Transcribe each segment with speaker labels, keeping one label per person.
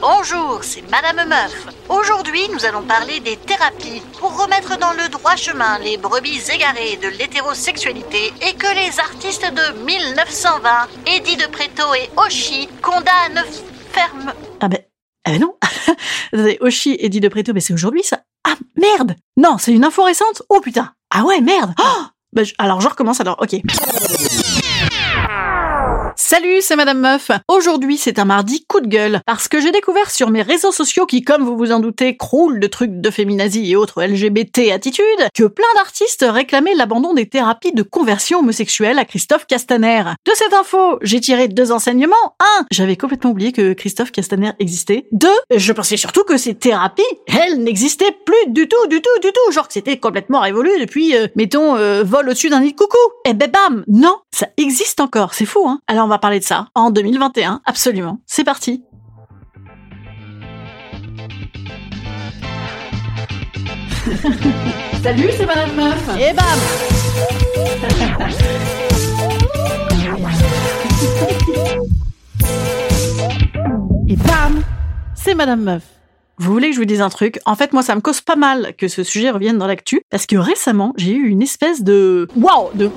Speaker 1: Bonjour, c'est Madame Meuf. Aujourd'hui, nous allons parler des thérapies pour remettre dans le droit chemin les brebis égarées de l'hétérosexualité et que les artistes de 1920, Eddie de Preto et Oshi, condamnent ferme.
Speaker 2: Ah ben, ah ben non. Attendez, Oshi et Eddie de Preto, mais c'est aujourd'hui ça. Ah merde Non, c'est une info récente Oh putain Ah ouais, merde oh ben, Alors je recommence alors, ok. Salut, c'est Madame Meuf. Aujourd'hui, c'est un mardi coup de gueule parce que j'ai découvert sur mes réseaux sociaux qui, comme vous vous en doutez, croulent de trucs de féminazie et autres LGBT attitudes, que plein d'artistes réclamaient l'abandon des thérapies de conversion homosexuelle à Christophe Castaner. De cette info, j'ai tiré deux enseignements. Un, j'avais complètement oublié que Christophe Castaner existait. Deux, je pensais surtout que ces thérapies, elles n'existaient plus du tout, du tout, du tout. Genre que c'était complètement révolu depuis, euh, mettons, euh, vol au-dessus d'un nid de coucou. Et ben bam, non, ça existe encore. C'est fou, hein on va parler de ça en 2021, absolument. C'est parti. Salut, c'est Madame Meuf. Et bam Et bam C'est Madame Meuf. Vous voulez que je vous dise un truc? En fait, moi, ça me cause pas mal que ce sujet revienne dans l'actu, parce que récemment, j'ai eu une espèce de... Waouh De...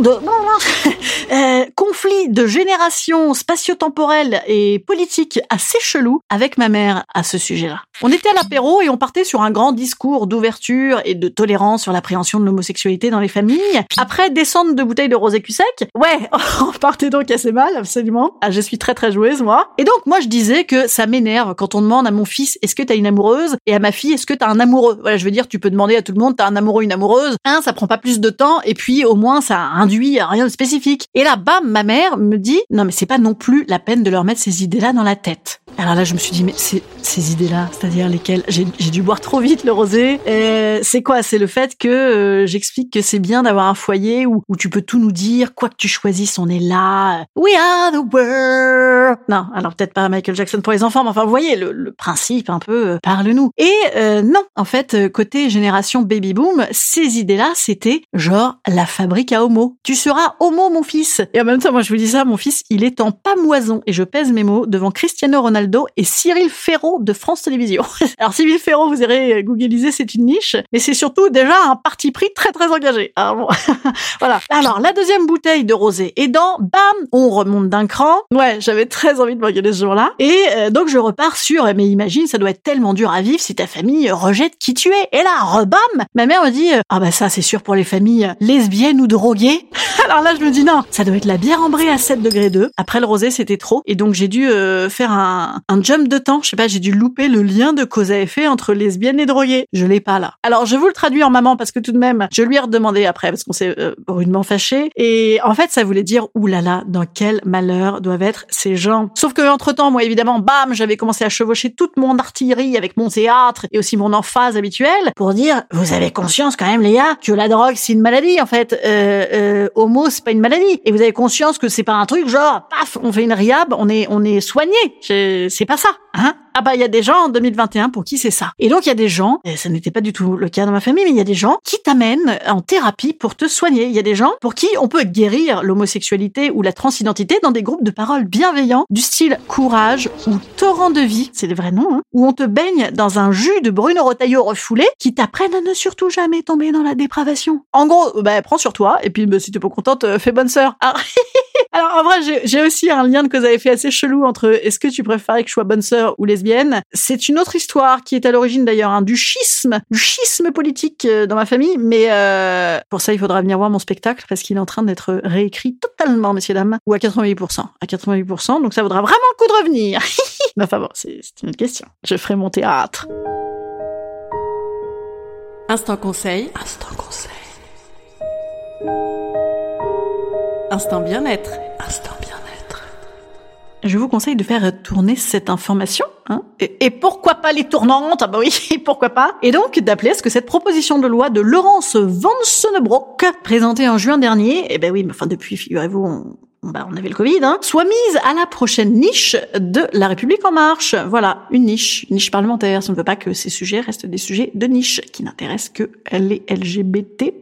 Speaker 2: de... euh, conflit de génération spatio-temporelle et politique assez chelou avec ma mère à ce sujet-là. On était à l'apéro et on partait sur un grand discours d'ouverture et de tolérance sur l'appréhension de l'homosexualité dans les familles. Après descendre de bouteilles de rosé cul sec, ouais, on partait donc assez mal, absolument. Ah, je suis très très joueuse, moi. Et donc, moi, je disais que ça m'énerve quand on demande à mon fils, est-ce que t'as une amoureuse Et à ma fille, est-ce que t'as un amoureux? Voilà, je veux dire, tu peux demander à tout le monde, t'as un amoureux, une amoureuse. Un, ça prend pas plus de temps, et puis au moins, ça induit à rien de spécifique. Et là, bam, ma mère me dit, non, mais c'est pas non plus la peine de leur mettre ces idées-là dans la tête. Alors là, je me suis dit, mais ces idées-là, c'est-à-dire lesquelles? J'ai dû boire trop vite le rosé. Euh, c'est quoi? C'est le fait que euh, j'explique que c'est bien d'avoir un foyer où, tu peux tout nous dire, quoi que tu choisisses, on est là. We are the world. Non, alors peut-être pas Michael Jackson pour les enfants, mais enfin, vous voyez le, principe un. Euh, Parle-nous. Et euh, non, en fait, euh, côté génération baby boom, ces idées-là, c'était genre la fabrique à homo. Tu seras homo, mon fils. Et en même temps, moi, je vous dis ça, mon fils, il est en pamoison, et je pèse mes mots, devant Cristiano Ronaldo et Cyril Ferraud de France Télévisions. Alors, Cyril Ferraud, vous irez googliser, c'est une niche, mais c'est surtout déjà un parti pris très très engagé. Alors, voilà. Alors, la deuxième bouteille de rosé est dans, bam, on remonte d'un cran. Ouais, j'avais très envie de m'engueuler ce jour-là. Et donc, je repars sur, mais imagine, ça doit être tellement dur à vivre si ta famille rejette qui tu es. Et là, rebam, ma mère me dit, ah bah ça, c'est sûr pour les familles lesbiennes ou droguées. Alors là, je me dis non, ça doit être la bière ambrée à 7 degrés 2. Après le rosé, c'était trop. Et donc, j'ai dû euh, faire un, un jump de temps. Je sais pas, j'ai dû louper le lien de cause à effet entre lesbienne et droguée. Je l'ai pas là. Alors, je vous le traduis en maman parce que tout de même, je lui ai redemandé après parce qu'on s'est euh, rudement fâché. Et en fait, ça voulait dire, oulala, dans quel malheur doivent être ces gens. Sauf que entre temps, moi, évidemment, bam, j'avais commencé à chevaucher toute mon artillerie avec mon théâtre et aussi mon emphase habituelle pour dire, vous avez conscience quand même, les gars, que la drogue, c'est une maladie, en fait. Euh, euh, homo, c'est pas une maladie. Et vous avez conscience que c'est pas un truc genre, paf, on fait une riab, on est, on est soigné. C'est c'est pas ça, hein. Ah bah il y a des gens en 2021 pour qui c'est ça. Et donc il y a des gens, et ce n'était pas du tout le cas dans ma famille, mais il y a des gens qui t'amènent en thérapie pour te soigner. Il y a des gens pour qui on peut guérir l'homosexualité ou la transidentité dans des groupes de paroles bienveillants du style courage ou torrent de vie, c'est des vrais noms, hein, où on te baigne dans un jus de Bruno Rotaillot refoulé qui t'apprennent à ne surtout jamais tomber dans la dépravation. En gros, bah prends sur toi et puis bah, si t'es pas contente, euh, fais bonne sœur. Alors, Alors en vrai, j'ai aussi un lien que vous avez fait assez chelou entre est-ce que tu préférais que je sois bonne sœur ou lesbienne? C'est une autre histoire qui est à l'origine d'ailleurs hein, du schisme, du schisme politique euh, dans ma famille. Mais euh, pour ça, il faudra venir voir mon spectacle parce qu'il est en train d'être réécrit totalement, messieurs dames, ou à 88%. À 88%, donc ça vaudra vraiment le coup de revenir. enfin bon, c'est une autre question. Je ferai mon théâtre.
Speaker 3: Instant conseil.
Speaker 2: Instant conseil.
Speaker 3: Instant bien-être.
Speaker 2: Instant bien-être. Je vous conseille de faire tourner cette information. Hein et, pourquoi pas les tournantes? Ah bah oui, pourquoi pas? Et donc d'appeler à ce que cette proposition de loi de Laurence Van Sonnebroek, présentée en juin dernier, eh ben oui, mais enfin depuis, figurez-vous, on, bah, on avait le Covid, hein, soit mise à la prochaine niche de La République en marche. Voilà, une niche, une niche parlementaire. Ça ne veut pas que ces sujets restent des sujets de niche qui n'intéressent que les LGBT+.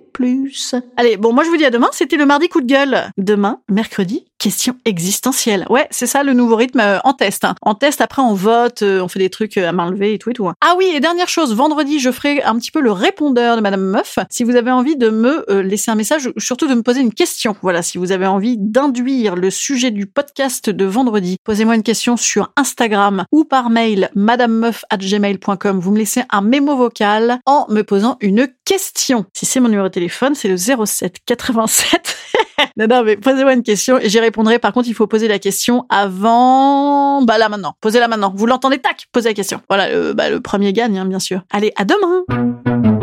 Speaker 2: Allez, bon, moi je vous dis à demain, c'était le mardi coup de gueule. Demain, mercredi, question existentielle. Ouais, c'est ça le nouveau rythme euh, en test. Hein. En test, après on vote, euh, on fait des trucs euh, à main levée et tout et tout. Hein. Ah oui, et dernière chose, vendredi, je ferai un petit peu le répondeur de Madame Meuf. Si vous avez envie de me laisser un message, surtout de me poser une question. Voilà, si vous avez envie d'induire le sujet du podcast de vendredi, posez-moi une question sur Instagram ou par mail madamemeuf@gmail.com. Vous me laissez un mémo vocal en me posant une question. Si c'est mon numéro de téléphone, c'est le 07 87 non, non, mais posez-moi une question et j'y répondrai. Par contre, il faut poser la question avant. Bah là maintenant. Posez-la maintenant. Vous l'entendez, tac. Posez la question. Voilà, le, bah, le premier gagne, hein, bien sûr. Allez, à demain.